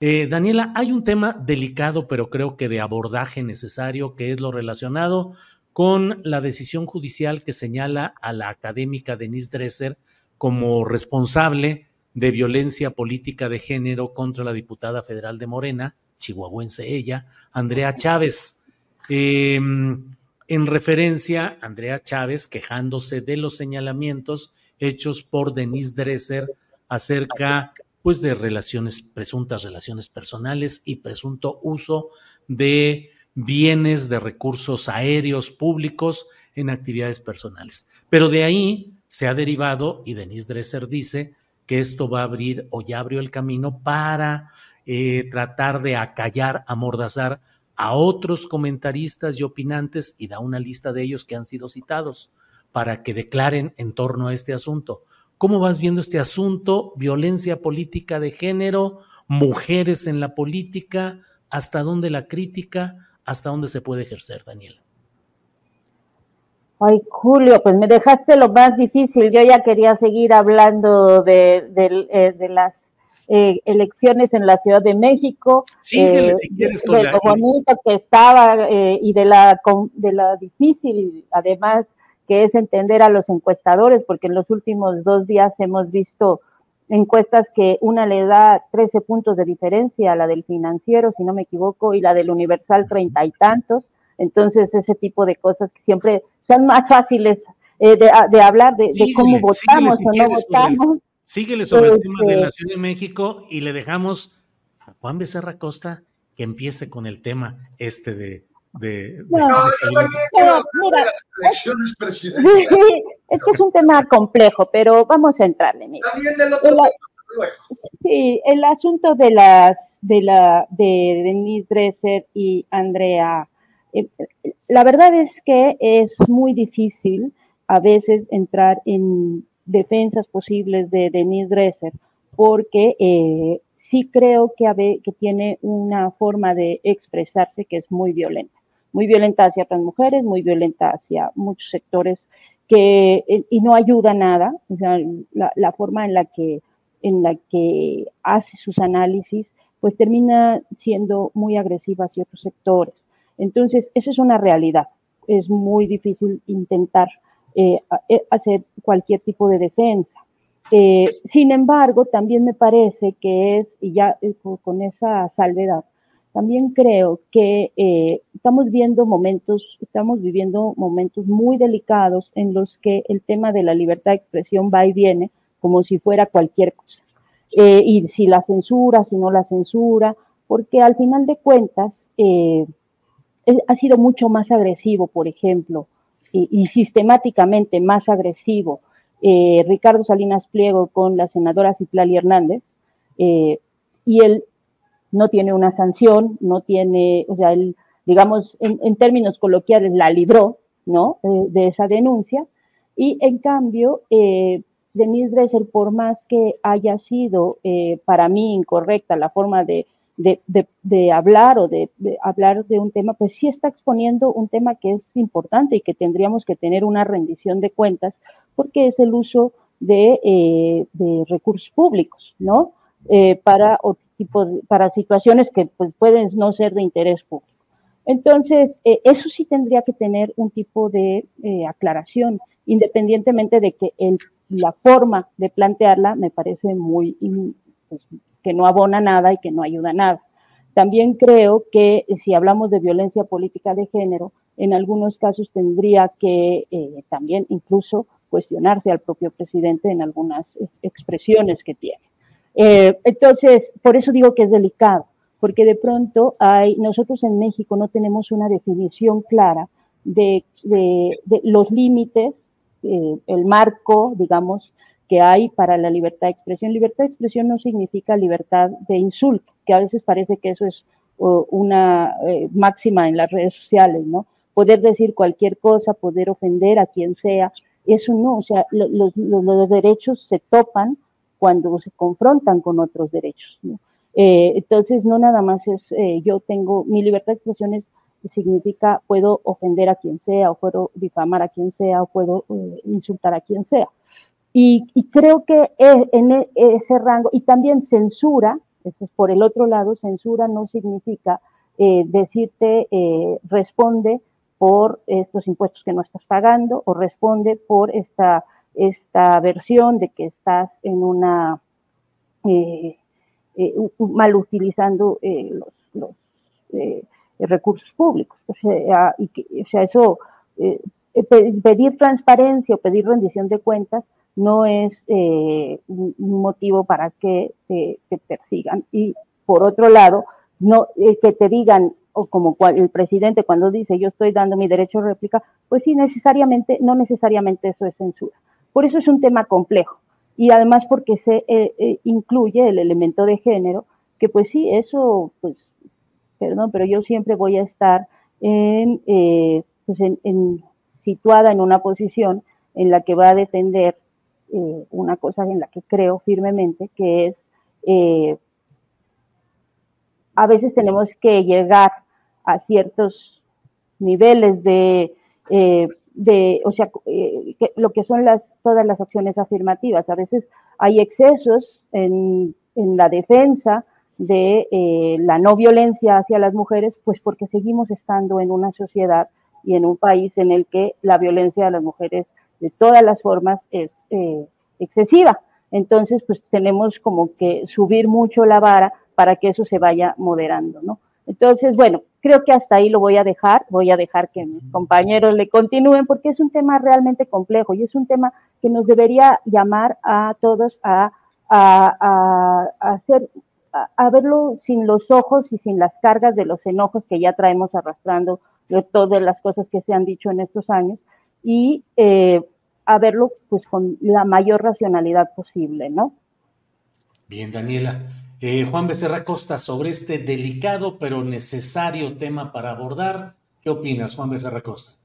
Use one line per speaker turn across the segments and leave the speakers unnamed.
Eh, Daniela, hay un tema delicado, pero creo que de abordaje necesario, que es lo relacionado con la decisión judicial que señala a la académica Denise Dresser como responsable de violencia política de género contra la diputada federal de Morena, chihuahuense ella, Andrea Chávez. Eh, en referencia Andrea Chávez quejándose de los señalamientos hechos por Denise Dresser acerca pues de relaciones, presuntas relaciones personales y presunto uso de bienes, de recursos aéreos públicos en actividades personales. Pero de ahí se ha derivado, y Denise Dresser dice, que esto va a abrir o ya abrió el camino para eh, tratar de acallar, amordazar a otros comentaristas y opinantes y da una lista de ellos que han sido citados para que declaren en torno a este asunto. ¿Cómo vas viendo este asunto? Violencia política de género, mujeres en la política, hasta dónde la crítica, hasta dónde se puede ejercer, Daniela.
Ay, Julio, pues me dejaste lo más difícil. Yo ya quería seguir hablando de, de, eh, de las eh, elecciones en la Ciudad de México,
Síguele,
eh,
si quieres, con
de
la-
lo bonito que estaba eh, y de la, de la difícil, además, que es entender a los encuestadores, porque en los últimos dos días hemos visto encuestas que una le da 13 puntos de diferencia a la del financiero, si no me equivoco, y la del universal treinta y tantos. Entonces, ese tipo de cosas que siempre son más fáciles eh, de, de hablar de, cómo votamos
si
o no votamos.
Síguele sobre el tema de
Este-
la Ciudad de México y le dejamos a Juan Becerra Costa que empiece con el tema este de... de- de-
No,
de-
Pero, mira,
elecciones presidenciales.
es que es un tema complejo, pero vamos a entrarle. Mira.
También del otro
El-
tema, luego.
Sí, el asunto de las de la de Denise Dresser y Andrea, eh, la verdad es que es muy difícil a veces entrar en defensas posibles de Denise Dresser, porque eh, sí creo que, que tiene una forma de expresarse que es muy violenta, muy violenta hacia otras mujeres, muy violenta hacia muchos sectores que eh, y no ayuda nada, o sea, la, la forma en la que en la que hace sus análisis, pues termina siendo muy agresiva hacia otros sectores. Entonces, esa es una realidad. Es muy difícil intentar eh, eh, hacer cualquier tipo de defensa. Eh, sin embargo, también me parece que es, y ya eh, con esa salvedad, también creo que eh, estamos viendo momentos, estamos viviendo momentos muy delicados en los que el tema de la libertad de expresión va y viene como si fuera cualquier cosa. y si la censura, si no la censura, porque al final de cuentas ha sido mucho más agresivo, por ejemplo, y sistemáticamente más agresivo eh, Ricardo Salinas Pliego con la senadora Citlali Hernández, eh, y él no tiene una sanción, no tiene, o sea, él, digamos, en, términos coloquiales, la libró, ¿no? de esa denuncia, y en cambio, eh, Denise Dresser, por más que haya sido para mí incorrecta la forma de, de, hablar o de, hablar de un tema, pues sí está exponiendo un tema que es importante y que tendríamos que tener una rendición de cuentas porque es el uso de, eh, recursos públicos, ¿no? Eh, para, para situaciones que pues, pueden no ser de interés público. Entonces, eh, eso sí tendría que tener un tipo de aclaración, independientemente de que la forma de plantearla me parece muy, pues, que no abona nada y que no ayuda nada. También creo que si hablamos de violencia política de género, en algunos casos tendría que también incluso cuestionarse al propio presidente en algunas expresiones que tiene. Eh, entonces, por eso digo que es delicado, porque de pronto hay, nosotros en México no tenemos una definición clara de, los límites, eh, el marco, digamos, que hay para la libertad de expresión. Libertad de expresión no significa libertad de insulto, que a veces parece que eso es una eh, máxima en las redes sociales, ¿no? Poder decir cualquier cosa, poder ofender a quien sea, eso no, o sea, los, derechos se topan cuando se confrontan con otros derechos. Eh, entonces, no nada más es eh, yo tengo mi libertad de expresión significa puedo ofender a quien sea, o puedo difamar a quien sea, o puedo eh, insultar a quien sea. Y, creo que en e, ese rango, y también censura, por el otro lado, censura no significa decirte responde por estos impuestos que no estás pagando o responde por esta, esta versión de que estás en una eh, eh, mal utilizando eh, los, recursos públicos. O sea, y o sea eso, pedir transparencia o pedir rendición de cuentas no es un motivo para que te, te, persigan. Y por otro lado, no que te digan o como el presidente cuando dice yo estoy dando mi derecho de réplica, pues sí, necesariamente, no necesariamente eso es censura. Por eso es un tema complejo. Y además porque se eh, eh, incluye el elemento de género, que pues sí, eso, pues, perdón, pero yo siempre voy a estar en, eh, pues en, situada en una posición en la que va a defender una cosa en la que creo firmemente, que es a veces tenemos que llegar a ciertos niveles de, de o sea, eh, lo que son las, todas las acciones afirmativas. A veces hay excesos en, en la defensa de eh, la no violencia hacia las mujeres, pues porque seguimos estando en una sociedad y en un país en el que la violencia a las mujeres de todas las formas es excesiva. Entonces, pues tenemos como que subir mucho la vara para que eso se vaya moderando, ¿no? Entonces, bueno, creo que hasta ahí lo voy a dejar, voy a dejar que mis compañeros le continúen porque es un tema realmente complejo y es un tema que nos debería llamar a todos a, hacer, a, verlo sin los ojos y sin las cargas de los enojos que ya traemos arrastrando de todas las cosas que se han dicho en estos años y eh, a verlo pues con la mayor racionalidad posible, ¿no?
Bien, Daniela. Eh, Juan Becerra Costa, sobre este delicado pero necesario tema para abordar, ¿qué opinas, Juan Becerra Costa?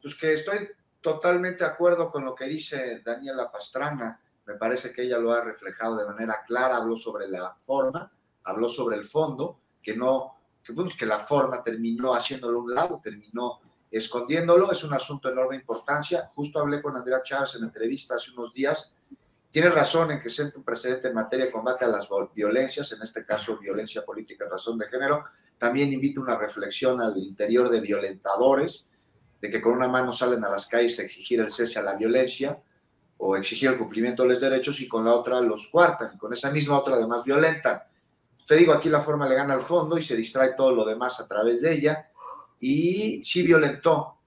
Pues que estoy totalmente de acuerdo con lo que dice Daniela Pastrana. Me parece que ella lo ha reflejado de manera clara, habló sobre la forma, habló sobre el fondo, que no, que, pues, que la forma terminó haciéndolo a un lado, terminó escondiéndolo, es un asunto de enorme importancia. Justo hablé con Andrea Chávez en entrevista hace unos días tiene razón en que siente un precedente en materia de combate a las violencias, en este caso violencia política en razón de género. También invita una reflexión al interior de violentadores, de que con una mano salen a las calles a exigir el cese a la violencia, o exigir el cumplimiento de los derechos y con la otra los cuartan y con esa misma otra además violentan. Usted digo, aquí la forma le gana al fondo y se distrae todo lo demás a través de ella y sí violentó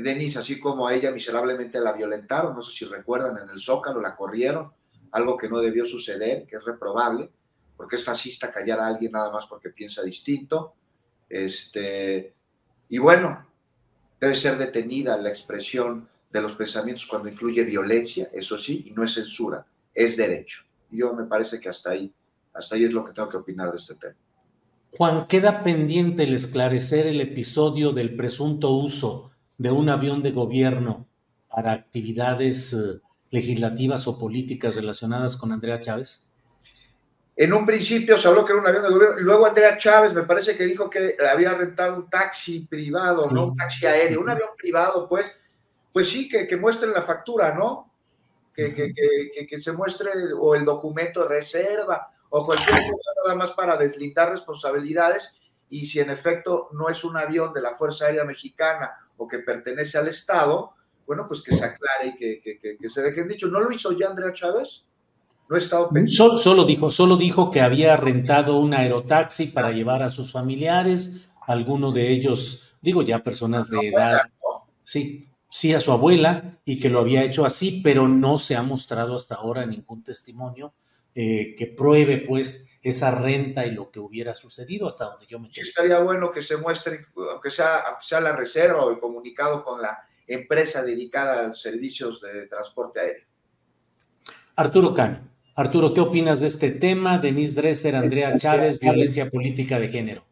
Denise, así como a ella miserablemente la violentaron, no sé si recuerdan, en el Zócalo la corrieron, algo que no debió suceder, que es reprobable, porque es fascista callar a alguien nada más porque piensa distinto. Este, y bueno, debe ser detenida la expresión de los pensamientos cuando incluye violencia, eso sí, y no es censura, es derecho. Yo me parece que hasta ahí, hasta ahí es lo que tengo que opinar de este tema.
Juan, queda pendiente el esclarecer el episodio del presunto uso de un avión de gobierno para actividades eh, legislativas o políticas relacionadas con Andrea Chávez?
En un principio se habló que era un avión de gobierno, luego Andrea Chávez me parece que dijo que había rentado un taxi privado, no un taxi aéreo, un avión privado, pues, pues sí, que, que muestren la factura, ¿no? Que, que, que, se muestre o el documento de reserva o cualquier cosa nada más para deslindar responsabilidades y si en efecto no es un avión de la Fuerza Aérea Mexicana o que pertenece al Estado, bueno, pues que se aclare y que, que, se dejen dicho. ¿No lo hizo ya Andrea Chávez? No he estado
Solo, solo, dijo, solo dijo que había rentado un aerotaxi para llevar a sus familiares, alguno de ellos, digo ya personas de edad, sí, sí a su abuela, y que lo había hecho así, pero no se ha mostrado hasta ahora ningún testimonio eh, que pruebe pues esa renta y lo que hubiera sucedido hasta donde yo me
Sí, estaría bueno que se muestre, aunque sea, sea la reserva o el comunicado con la empresa dedicada a servicios de transporte aéreo.
Arturo Cano. Arturo, ¿qué opinas de este tema? Denise Dresser, Andrea Chávez, violencia política de género.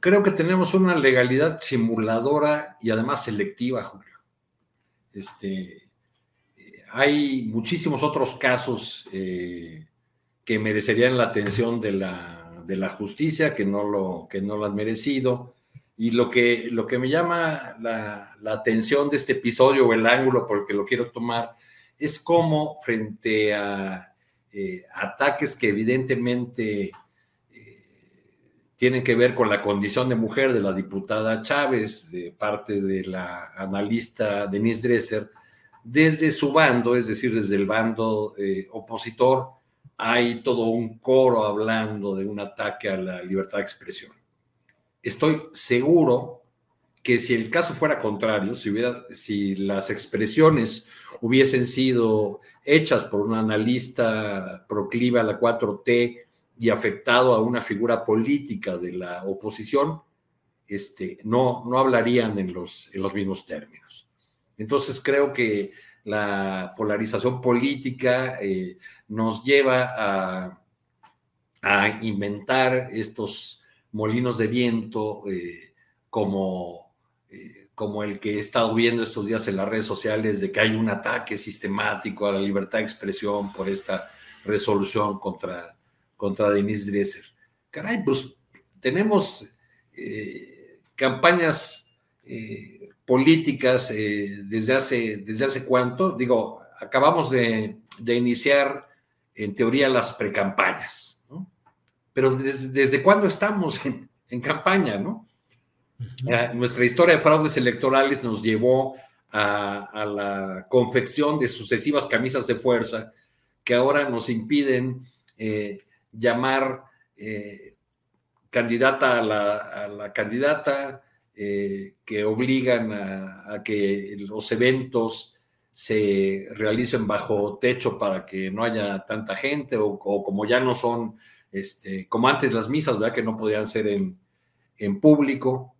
Creo que tenemos una legalidad simuladora y además selectiva, Julio. Este, hay muchísimos otros casos eh, que merecerían la atención de la, de la justicia, que no, lo, que no lo han merecido. Y lo que, lo que me llama la, atención de este episodio o el ángulo por el que lo quiero tomar es cómo frente a eh, ataques que evidentemente eh, tienen que ver con la condición de mujer de la diputada Chávez, de parte de la analista Denise Dresser, desde su bando, es decir, desde el bando eh, opositor, hay todo un coro hablando de un ataque a la libertad de expresión. Estoy seguro que si el caso fuera contrario, si, hubiera, si las expresiones hubiesen sido hechas por un analista proclive a la 4T y afectado a una figura política de la oposición, este, no, no hablarían en los, en los mismos términos. Entonces creo que la polarización política eh, nos lleva a, inventar estos molinos de viento eh, como, eh, como el que he estado viendo estos días en las redes sociales de que hay un ataque sistemático a la libertad de expresión por esta resolución contra, contra Denise Dresser. Caray, pues tenemos campañas políticas eh, desde, hace, desde hace cuánto. Digo, acabamos de, iniciar en teoría las precampañas, ¿no? Pero desde, desde cuándo estamos en, campaña, ¿no? Eh, nuestra historia de fraudes electorales nos llevó a, la confección de sucesivas camisas de fuerza que ahora nos impiden eh, llamar candidata a la, a la candidata, eh, que obligan a, que los eventos se realicen bajo techo para que no haya tanta gente o, como ya no son, este, como antes las misas, ¿verdad? Que no podían ser en, en público,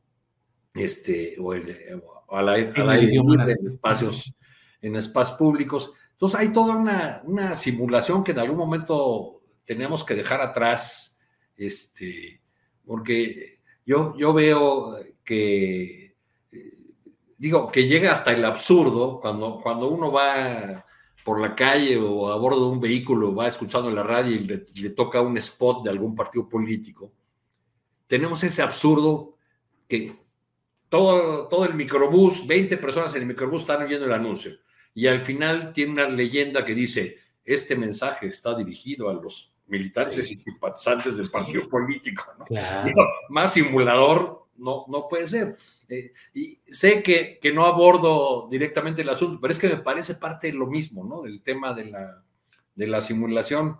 este, o, a la, en espacios, en espacios públicos. Entonces hay toda una, una, simulación que en algún momento tenemos que dejar atrás, este, porque yo, yo veo que, digo, que llega hasta el absurdo cuando, cuando uno va por la calle o a bordo de un vehículo, va escuchando la radio y le, toca un spot de algún partido político. Tenemos ese absurdo que todo, todo el microbús, 20 personas en el microbús están oyendo el anuncio y al final tiene una leyenda que dice, este mensaje está dirigido a los militantes y simpatizantes del partido político. más simulador no, no puede ser. Eh, y sé que, que, no abordo directamente el asunto, pero es que me parece parte de lo mismo, ¿no? Del tema de la, de la simulación.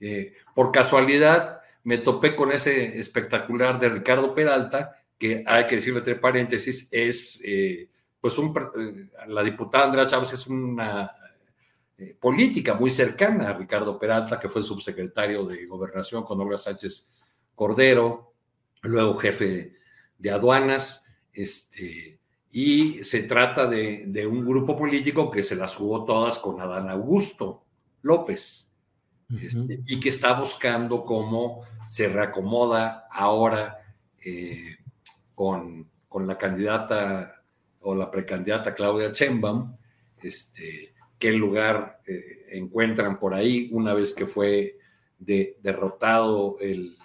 Eh, por casualidad me topé con ese espectacular de Ricardo Peralta, que hay que decirlo entre paréntesis, es, eh, pues, un, la diputada Andrea Chávez es una política muy cercana a Ricardo Peralta, que fue subsecretario de Gobernación con Olga Sánchez Cordero, luego jefe de aduanas, este, y se trata de, un grupo político que se las jugó todas con Adán Augusto López, este, y que está buscando cómo se reacomoda ahora eh, con, la candidata o la precandidata Claudia Chembam, este, qué lugar eh, encuentran por ahí una vez que fue derrotado el,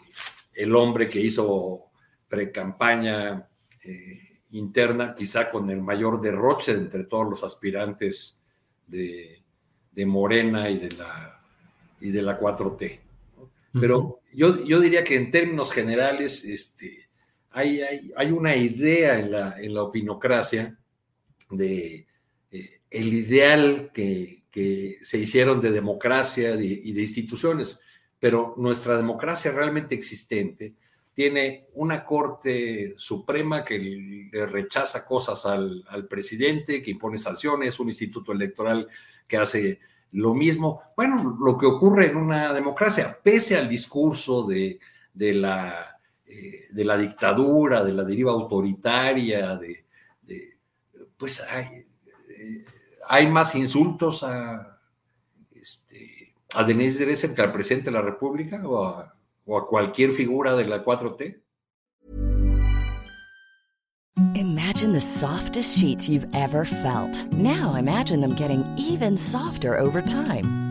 el hombre que hizo pre-campaña eh, interna, quizá con el mayor derroche entre todos los aspirantes de, Morena y de la, y de la 4T. Pero yo, yo, diría que en términos generales este, hay, hay, una idea en la, en la opinocracia de eh, el ideal que, que, se hicieron de democracia y de instituciones pero nuestra democracia realmente existente tiene una Corte Suprema que le rechaza cosas al, presidente, que impone sanciones, un instituto electoral que hace lo mismo. Bueno, lo que ocurre en una democracia, pese al discurso de, la, eh, de la dictadura, de la deriva autoritaria, de, pues hay, eh, hay más insultos a, a Denise Dresser que al presidente de la República o a, o a cualquier figura de la 4T?
Imagine the softest sheets you've ever felt. Now imagine them getting even softer over time.